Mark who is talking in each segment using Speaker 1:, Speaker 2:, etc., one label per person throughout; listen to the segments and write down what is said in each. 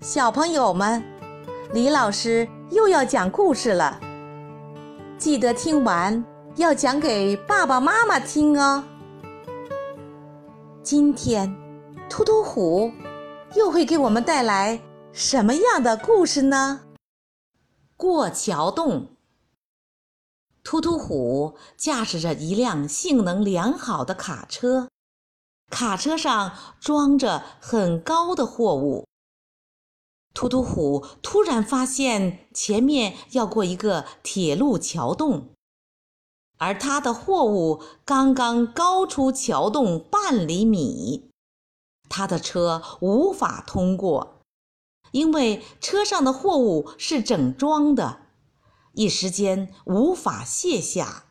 Speaker 1: 小朋友们，李老师又要讲故事了，记得听完要讲给爸爸妈妈听哦。今天，突突虎又会给我们带来什么样的故事呢？过桥洞。突突虎驾驶着一辆性能良好的卡车，卡车上装着很高的货物。突突虎突然发现前面要过一个铁路桥洞，而他的货物刚刚高出桥洞半厘米，他的车无法通过，因为车上的货物是整装的。一时间无法卸下。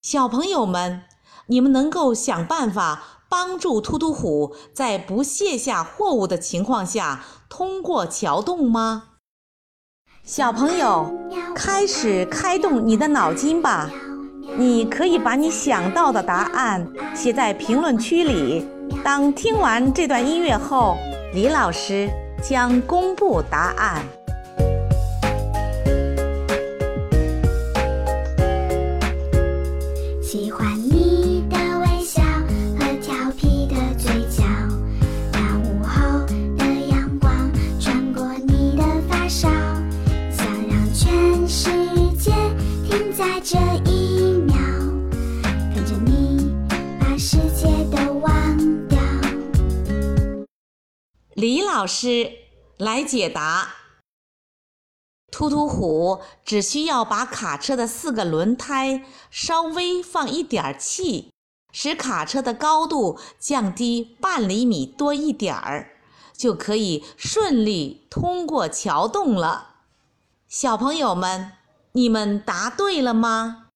Speaker 1: 小朋友们，你们能够想办法帮助突突虎在不卸下货物的情况下通过桥洞吗？小朋友，开始开动你的脑筋吧！你可以把你想到的答案写在评论区里。当听完这段音乐后，李老师将公布答案。
Speaker 2: 喜欢你
Speaker 1: 李老师来解答：突突虎只需要把卡车的四个轮胎稍微放一点儿气，使卡车的高度降低半厘米多一点儿，就可以顺利通过桥洞了。小朋友们。你们答对了吗？